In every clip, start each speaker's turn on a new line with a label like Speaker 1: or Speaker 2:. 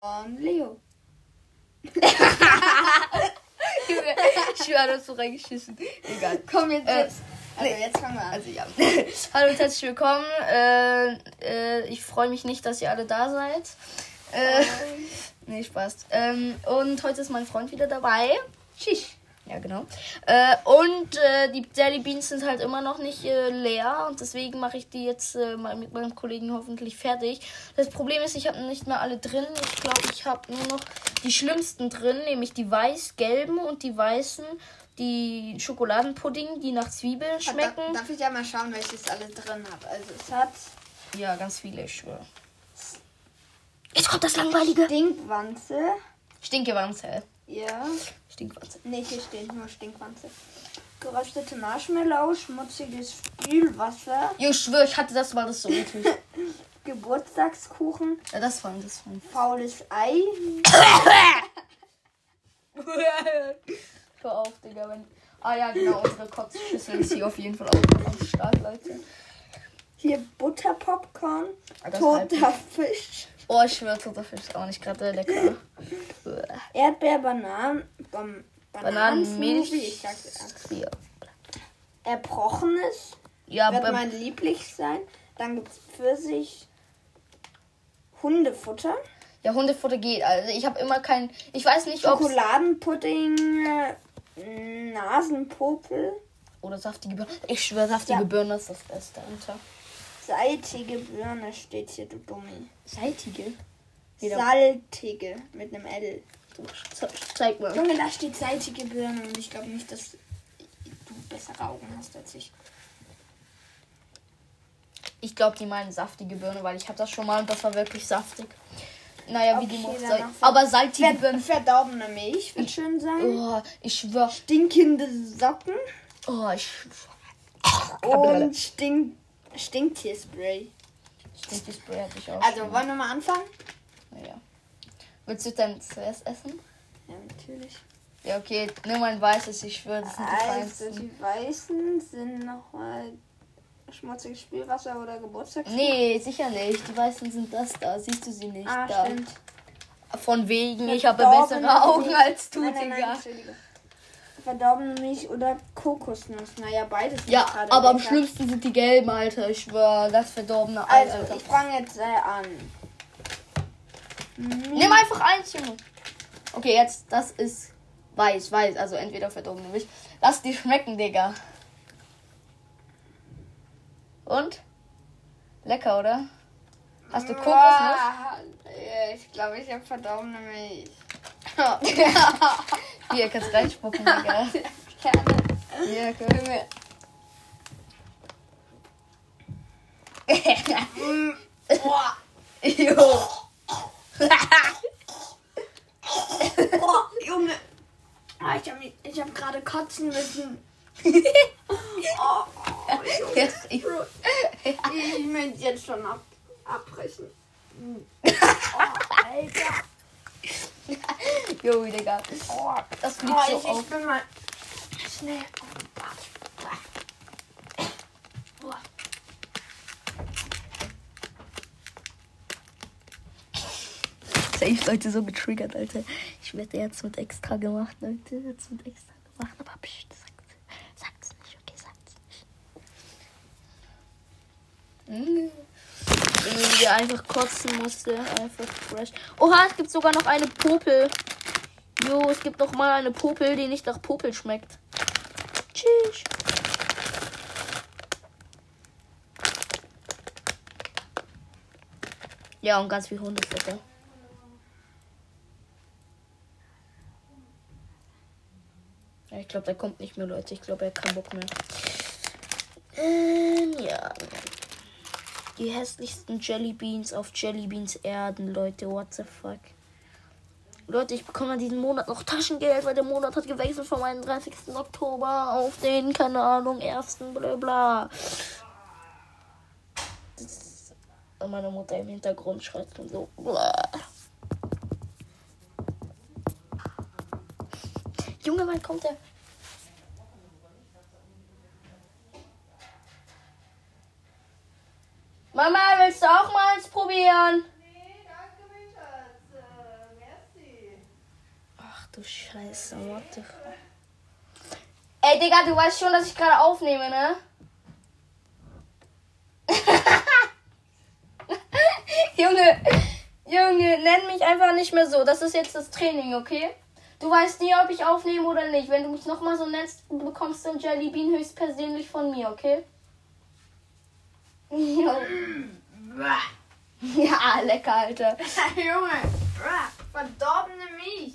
Speaker 1: Und Leo.
Speaker 2: ich schwöre, so reingeschissen. Egal.
Speaker 1: Komm jetzt.
Speaker 2: Äh,
Speaker 1: jetzt. Also jetzt fangen wir an.
Speaker 2: Also ja. Hallo und herzlich willkommen. Äh, äh, ich freue mich nicht, dass ihr alle da seid. Äh, nee, Spaß. Ähm, und heute ist mein Freund wieder dabei.
Speaker 1: Schisch.
Speaker 2: Ja, genau. Äh, und äh, die Jelly Beans sind halt immer noch nicht äh, leer und deswegen mache ich die jetzt äh, mal mit meinem Kollegen hoffentlich fertig. Das Problem ist, ich habe nicht mehr alle drin. Ich glaube, ich habe nur noch die schlimmsten drin, nämlich die weiß-gelben und die weißen, die Schokoladenpudding, die nach Zwiebeln schmecken.
Speaker 1: Darf, darf ich ja mal schauen, welches alle drin habe? Also es hat
Speaker 2: Ja, ganz viele, ich schwöre. Jetzt kommt das langweilige.
Speaker 1: Stinkwanze.
Speaker 2: Stinkewanze.
Speaker 1: Ja.
Speaker 2: Stinkwanze.
Speaker 1: Nee, hier steht nur Stinkwanze. Geröstete Marshmallow, schmutziges Spülwasser,
Speaker 2: Ich schwöre, ich hatte das mal, das so eklig.
Speaker 1: Geburtstagskuchen,
Speaker 2: ja, das war das war.
Speaker 1: faules Ei,
Speaker 2: Hör auf, Digga. Wenn... Ah ja, genau, unsere Kotzschüssel ist hier auf jeden Fall auch noch am Start, Leute.
Speaker 1: hier Butterpopcorn,
Speaker 2: Ah,
Speaker 1: toter Fisch,
Speaker 2: Oh, ich schwöre, toter Fisch ist auch nicht gerade lecker.
Speaker 1: Erdbeer, Bananen, Bam,
Speaker 2: Bananenmilch.
Speaker 1: Ich sag's ja. Erbrochenes,
Speaker 2: ja
Speaker 1: wird mein Lieblich sein. Dann gibt's Pfirsich, Hundefutter,
Speaker 2: ja, Hundefutter geht. Also ich habe immer kein. Ich weiß nicht, ob.
Speaker 1: Schokoladenpudding, äh, Nasenpopel,
Speaker 2: Oder saftige Birne. Ich schwöre, saftige
Speaker 1: Ja.
Speaker 2: Birne ist das Beste, Alter.
Speaker 1: Seitige Birne steht hier, du Dummi.
Speaker 2: Seitige? Wieder-
Speaker 1: Saltige mit einem L.
Speaker 2: Ze- Zeig mal.
Speaker 1: Junge, da steht seitige Birne und ich glaube nicht, dass du bessere Augen hast als ich.
Speaker 2: Ich glaube, die meinen saftige Birne, weil ich habe das schon mal und das war wirklich saftig. Naja, wie die
Speaker 1: Okay,
Speaker 2: noch
Speaker 1: dann
Speaker 2: sei.
Speaker 1: noch-
Speaker 2: Aber salzige
Speaker 1: Ver
Speaker 2: Birne.
Speaker 1: verdorbene Milch wird schön sein.
Speaker 2: Oh, ich schwöre.
Speaker 1: Stinkende Socken
Speaker 2: Oh, ich
Speaker 1: und Stink Stinktierspray.
Speaker 2: Stinky Spray hatte ich auch.
Speaker 1: Also,
Speaker 2: schon.
Speaker 1: wollen wir mal anfangen?
Speaker 2: Naja. Willst du dann zuerst essen?
Speaker 1: Ja, natürlich.
Speaker 2: Ja, okay. Nimm ein weißes, ich schwöre, das sind die
Speaker 1: Also,
Speaker 2: feinsten.
Speaker 1: die weißen sind nochmal schmutziges Spielwasser oder Geburtstags.
Speaker 2: Nee, sicher nicht. Die weißen sind das da. Siehst du sie nicht?
Speaker 1: Ah,
Speaker 2: da.
Speaker 1: stimmt.
Speaker 2: Von wegen, ich habe
Speaker 1: Verdorbene
Speaker 2: bessere Augen als du,
Speaker 1: Nein, nein, nein,
Speaker 2: Digga.
Speaker 1: Entschuldige. Verdorbene Milch oder Kokosnuss. Naja, beides.
Speaker 2: Ja, aber am
Speaker 1: lecker.
Speaker 2: schlimmsten sind die gelben, Alter. Ich schwöre, das verdorbene Ei,
Speaker 1: Also,
Speaker 2: Alter.
Speaker 1: ich fange jetzt äh, an.
Speaker 2: Nimm einfach eins, Junge. Okay, jetzt, das ist weiß, weiß. Also entweder verdorbene Milch. Lass die schmecken, Digga. Und? Lecker, oder? Hast du Kokosnuss?
Speaker 1: Ich glaube, ich habe verdorbene Milch.
Speaker 2: Hier, kannst reinspucken, Digga.
Speaker 1: Gerne.
Speaker 2: Hier, guck.
Speaker 1: Boah.
Speaker 2: Jo.
Speaker 1: Boah, Junge. Ah, ich habe ich hab gerade kotzen müssen. Oh,
Speaker 2: Ja, ich-
Speaker 1: ich möchte jetzt schon ab, abbrechen. Oh, Alter.
Speaker 2: Jo, Digga.
Speaker 1: Oh,
Speaker 2: Das fliegt
Speaker 1: oh,
Speaker 2: so
Speaker 1: ich,
Speaker 2: auf.
Speaker 1: ich bin mal schnell. Boah.
Speaker 2: Safe Leute so getriggert, Alter. Ich werde jetzt mit extra gemacht, Leute. Jetzt mit extra gemacht. Aber psch, sagt, sagt's nicht, okay, sagt's nicht. Mhm. Irgendwie einfach kotzen musste. Einfach fresh. Oha, es gibt sogar noch eine Popel. Jo, es gibt noch mal eine Popel, die nicht nach Popel schmeckt. Tschüss. Ja, und ganz viel Hundefutter. Ja, ich glaube, der kommt nicht mehr, Leute. Ich glaube, er hat keinen Bock mehr. Ähm, ja. Die hässlichsten Jellybeans auf Jellybeans Erden, Leute. What the fuck? Leute, ich bekomme an diesem Monat noch Taschengeld, weil der Monat hat gewechselt vom 31. Oktober auf den, keine Ahnung, 1. bla bla. Das ist- und meine Mutter im Hintergrund schreit dann so. Bla. Junge, wann kommt der? Mama, willst du auch mal eins probieren?
Speaker 3: Nee, danke, mein Schatz.
Speaker 2: du Scheiße, what the fuck. Ey, Digga, du weißt schon, dass ich gerade aufnehme, ne? Junge, Junge, nenn mich einfach nicht mehr so. Das ist jetzt das Training, okay? Du weißt nie, ob ich aufnehme oder nicht. Wenn du mich nochmal so nennst, bekommst du ein Jellybean höchstpersönlich von mir, okay? Jo. Ja, lecker, Alter.
Speaker 1: Junge, verdorbene Milch.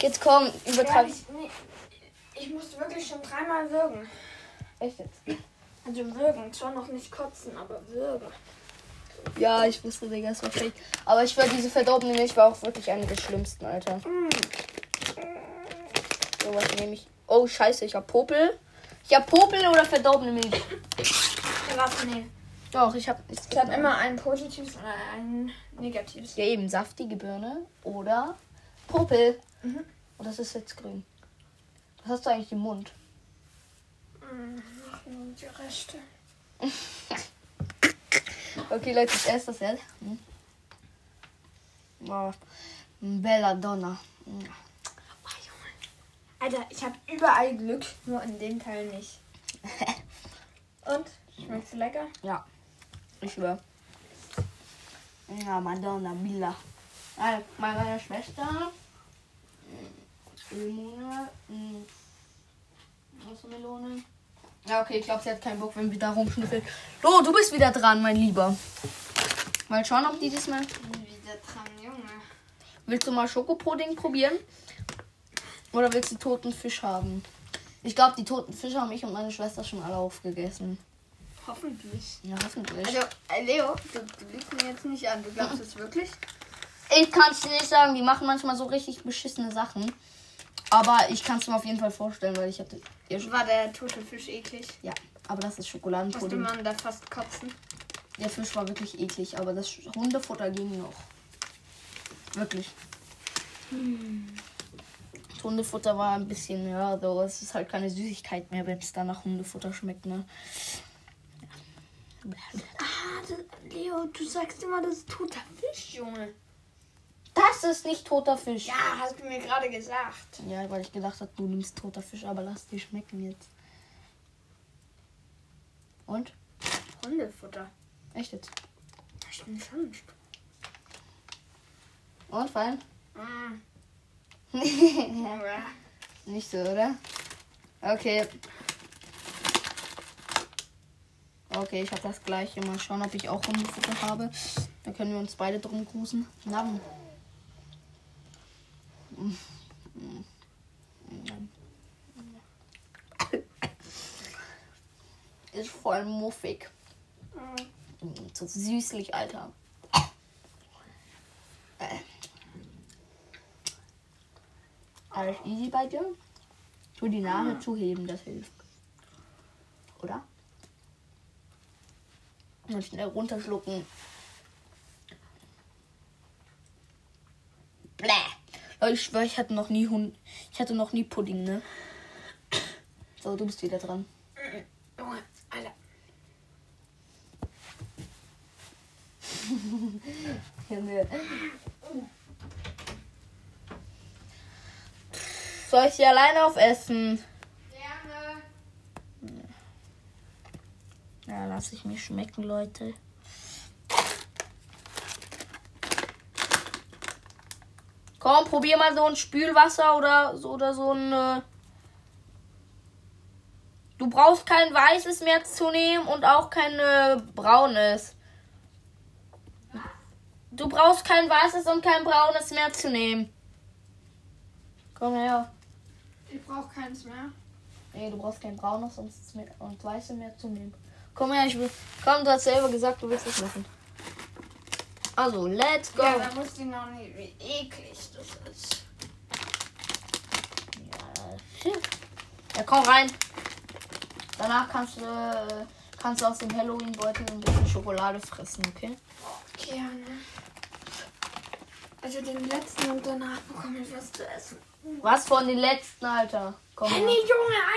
Speaker 2: Jetzt komm,
Speaker 1: Ja,
Speaker 2: übertreib.
Speaker 1: ich, nee, ich musste wirklich schon dreimal würgen.
Speaker 2: Echt jetzt?
Speaker 1: Also würgen, zwar noch nicht kotzen, aber würgen.
Speaker 2: Ja, ich wusste, Digga, es war fake. Aber ich war diese verdorbene Milch war auch wirklich eine der schlimmsten, Alter. So, was nehme ich? Oh, scheiße, ich hab Popel. Ich hab Popel oder verdorbene Milch?
Speaker 1: Ja, warte, nee.
Speaker 2: Doch, ich hab. Ich,
Speaker 1: Ich habe immer ein positives und ein negatives.
Speaker 2: Ja, eben saftige Birne oder Popel.
Speaker 1: Mhm.
Speaker 2: Und das ist jetzt grün. Was hast du eigentlich im Mund?
Speaker 1: Nur die Reste.
Speaker 2: Okay, Leute, ich esse das jetzt. Hm. Oh, Belladonna. Hm.
Speaker 1: Alter, ich habe überall Glück, nur in dem Teil nicht. Und? Schmeckt lecker?
Speaker 2: Ja, ich schwör. Ja, Madonna, Mila. Also, meine Schwester. mm, Limone. mm, Wassermelone. Ja, okay, ich glaube, sie hat keinen Bock, wenn wir da rumschnüffeln. Oh, du bist wieder dran, mein Lieber. Mal schauen, ob die diesmal.
Speaker 1: Wieder dran, Junge.
Speaker 2: Willst du mal Schokopudding probieren? Oder willst du toten Fisch haben? Ich glaube, die toten Fische haben ich und meine Schwester schon alle aufgegessen.
Speaker 1: Hoffentlich.
Speaker 2: Ja, hoffentlich.
Speaker 1: Also, äh, Leo, du, du lügst mir jetzt nicht an. Du glaubst es wirklich?
Speaker 2: Ich kann es dir nicht sagen, die machen manchmal so richtig beschissene Sachen. Aber ich kann es mir auf jeden Fall vorstellen, weil ich hatte. Ja, schon-
Speaker 1: War der tote Fisch eklig?
Speaker 2: ja aber das ist
Speaker 1: Musste
Speaker 2: Schokoladenpudding.
Speaker 1: man da fast kotzen?
Speaker 2: Der Fisch war wirklich eklig, aber das Hundefutter ging noch. Wirklich. Das Hundefutter war ein bisschen, ja, so, es ist halt keine Süßigkeit mehr, wenn es dann nach Hundefutter schmeckt, ne?
Speaker 1: Ah, das, Leo, du sagst immer, das ist toter Fisch, Junge.
Speaker 2: Das ist nicht toter Fisch.
Speaker 1: Ja, hast du mir gerade gesagt.
Speaker 2: Ja, weil ich gedacht habe, du nimmst toter Fisch, aber lass die schmecken jetzt. Und?
Speaker 1: Hundefutter.
Speaker 2: Echt jetzt?
Speaker 1: Stimmt schon.
Speaker 2: Und, fein?
Speaker 1: Mm.
Speaker 2: Nicht so, oder? Okay. Okay, ich habe das gleiche. Mal schauen, ob ich auch Hundefutter habe. Dann können wir uns beide drum grusen. Nam. Ist voll muffig. So süßlich, Alter. Alles easy bei dir? Tu die Nase zuheben, das hilft. Oder? Und schnell runterschlucken. Bläh. Leute, ich schwör, ich hatte noch nie Hund. Ich hatte noch nie Pudding, ne? So, du bist wieder dran.
Speaker 1: Junge, Alter.
Speaker 2: Junge. Soll ich sie alleine aufessen?
Speaker 1: Gerne.
Speaker 2: Ja, lass ich mir schmecken, Leute. Komm, probier mal so ein Spülwasser oder so oder so ein. Äh du brauchst kein weißes mehr zu nehmen und auch kein äh, braunes. Du brauchst kein weißes und kein braunes mehr zu nehmen. Komm her.
Speaker 1: Ich brauche keins mehr.
Speaker 2: Nee, du brauchst kein braunes und, und weiße mehr zu nehmen. Komm her, ich will. Komm, du hast selber gesagt, du willst es machen. Also, let's go.
Speaker 1: Ja, da wusste ich noch nicht, wie eklig das ist.
Speaker 2: Ja, ja komm rein. Danach kannst du, äh, kannst du aus dem Halloween-Beutel ein bisschen Schokolade fressen, okay?
Speaker 1: Gerne. Also den letzten und danach bekomme ich was zu essen.
Speaker 2: Was von den letzten, Alter? Komm her.
Speaker 1: Junge,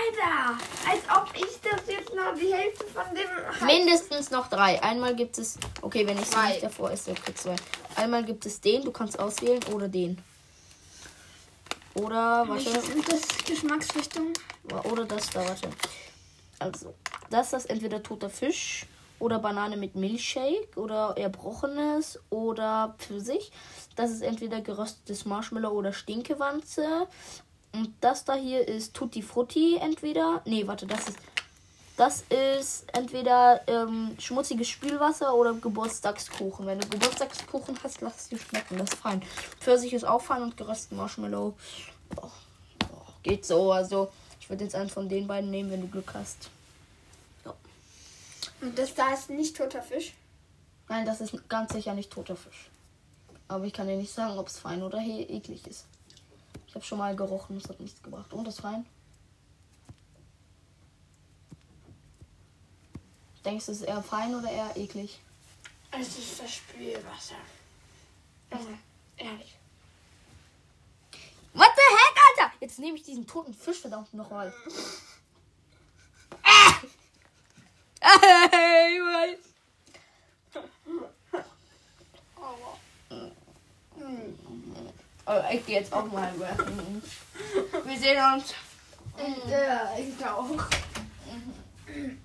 Speaker 1: Alter! Als ob ich das jetzt noch die Hälfte von dem.
Speaker 2: Mindestens noch drei. Einmal gibt es. Okay, wenn ich
Speaker 1: Zwei.
Speaker 2: nicht davor esse, okay, zwei. Einmal gibt es den, du kannst auswählen, oder den. Oder, warte.
Speaker 1: sind das Geschmacksrichtungen?
Speaker 2: Oder das da, warte. Also, das ist entweder toter Fisch oder Banane mit Milchshake oder erbrochenes oder Pfirsich. Das ist entweder geröstetes Marshmallow oder Stinkewanze. Und das da hier ist Tutti Frutti entweder. Nee, warte, das ist. Das ist entweder ähm, schmutziges Spülwasser oder Geburtstagskuchen. Wenn du Geburtstagskuchen hast, lass es dir schmecken. Das ist fein. Pfirsich ist auch fein und geröstetes Marshmallow. Boah, boah, geht so. Also, ich würde jetzt einen von den beiden nehmen, wenn du Glück hast.
Speaker 1: Und das da ist nicht toter Fisch.
Speaker 2: Nein, das ist ganz sicher nicht toter Fisch. Aber ich kann dir nicht sagen, ob es fein oder eklig ist. Ich habe schon mal gerochen, es hat nichts gebracht. Und das fein? Denkst du, es ist eher fein oder eher eklig?
Speaker 1: Es ist das Spülwasser. Also, ehrlich.
Speaker 2: What the heck, Alter? Jetzt nehme ich diesen toten Fisch verdammt noch mal. Ey, Mann. Aber ich gehe jetzt auch mal werfen. Wir sehen uns.
Speaker 1: Ja, ich auch.
Speaker 2: Junge,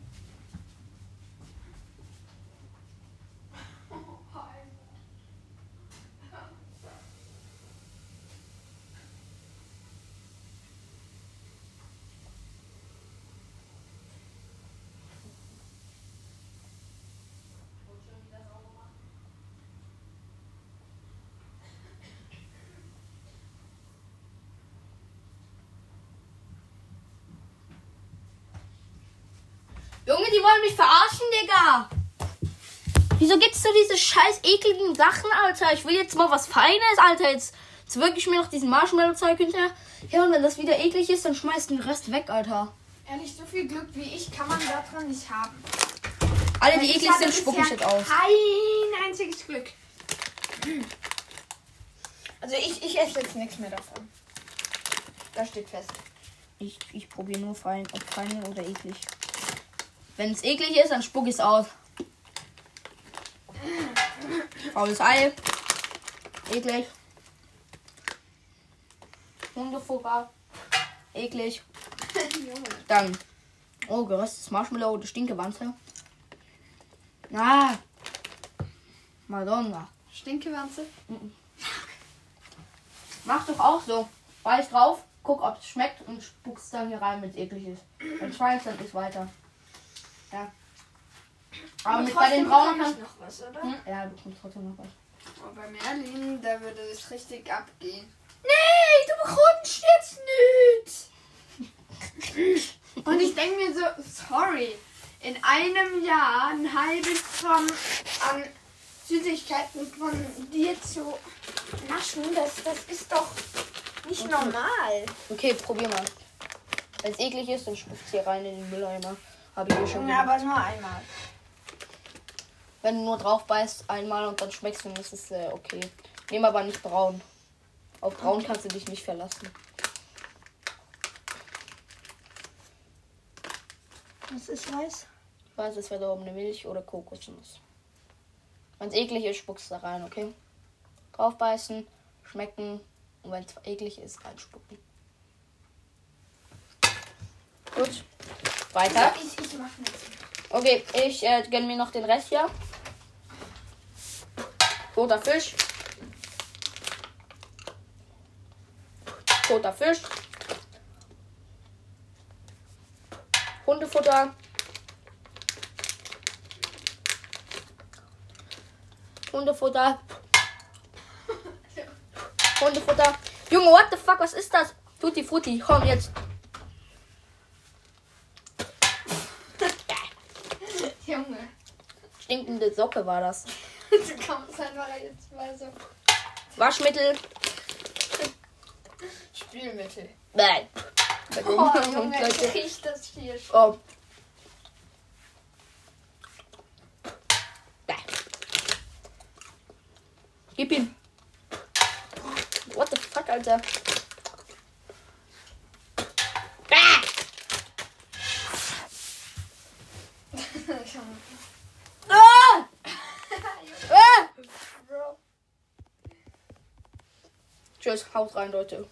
Speaker 2: die wollen mich verarschen, Digga. Wieso gibt's so diese scheiß ekligen Sachen, Alter? Ich will jetzt mal was Feines, Alter. Jetzt, jetzt wirklich mir noch diesen Marshmallow-Zeug hinterher. Ja, und wenn das wieder eklig ist, dann schmeißt den Rest weg, Alter.
Speaker 1: Ehrlich, so viel Glück wie ich kann man daran nicht haben.
Speaker 2: Alle,
Speaker 1: Weil
Speaker 2: die eklig sind, spucken shit aus.
Speaker 1: Kein einziges Glück. Also ich, ich esse jetzt nichts mehr davon. Das steht fest.
Speaker 2: Ich, ich probiere nur fein, ob fein oder eklig. Wenn es eklig ist, dann spuck ich es aus. Faules Ei. Eklig. Hundefutter. Eklig. Dann. Oh, geröstetes Marshmallow oder Stinkewanze. Ah. Madonna.
Speaker 1: Stinkewanze.
Speaker 2: Mach doch auch so. Beiß drauf, guck, ob es schmeckt und spuckst dann hier rein, wenn es eklig ist. Wenn es dann ist weiter. Ja. Aber mit bei den braunen kann.
Speaker 1: ich noch was, oder?
Speaker 2: Hm? Ja, du bekommst trotzdem noch was.
Speaker 1: Aber bei Merlin, da würde es richtig abgehen. Nee, du bekommst jetzt nichts. Und ich denke mir so, sorry, in einem Jahr ein halbes Gramm an Süßigkeiten von dir zu naschen, das, das ist doch nicht
Speaker 2: Okay.
Speaker 1: normal.
Speaker 2: Okay, probier mal. Wenn es eklig ist, dann spuckst hier rein in den Mülleimer. Habe ich hier schon
Speaker 1: Ja,
Speaker 2: gemacht.
Speaker 1: aber nur einmal.
Speaker 2: Wenn du nur drauf beißt einmal und dann schmeckst, dann ist es äh, okay. Nehm aber nicht braun. Auf braun kannst du dich nicht verlassen.
Speaker 1: Was ist weiß?
Speaker 2: Weiß, oben eine Milch oder Kokosnuss. Wenn es eklig ist, spuckst du da rein, okay? Draufbeißen, schmecken und wenn es eklig ist, reinspucken. Gut. Weiter.
Speaker 1: Ich, ich mach nichts.
Speaker 2: Okay, ich äh, gönne mir noch den Rest hier. Toter Fisch. Toter Fisch. Hundefutter. Hundefutter. Hundefutter. Junge, what the fuck, was ist das? Tutti Frutti, komm jetzt.
Speaker 1: Junge,
Speaker 2: Stinkende Socke war das.
Speaker 1: du kommst einfach jetzt mal so.
Speaker 2: Waschmittel.
Speaker 1: Spülmittel.
Speaker 2: Nein.
Speaker 1: Oh, Junge, ich riech das hier schon.
Speaker 2: Oh. Nein. Gib ihm. Alter. Ah! Ah! Tschüss, haut rein, Leute.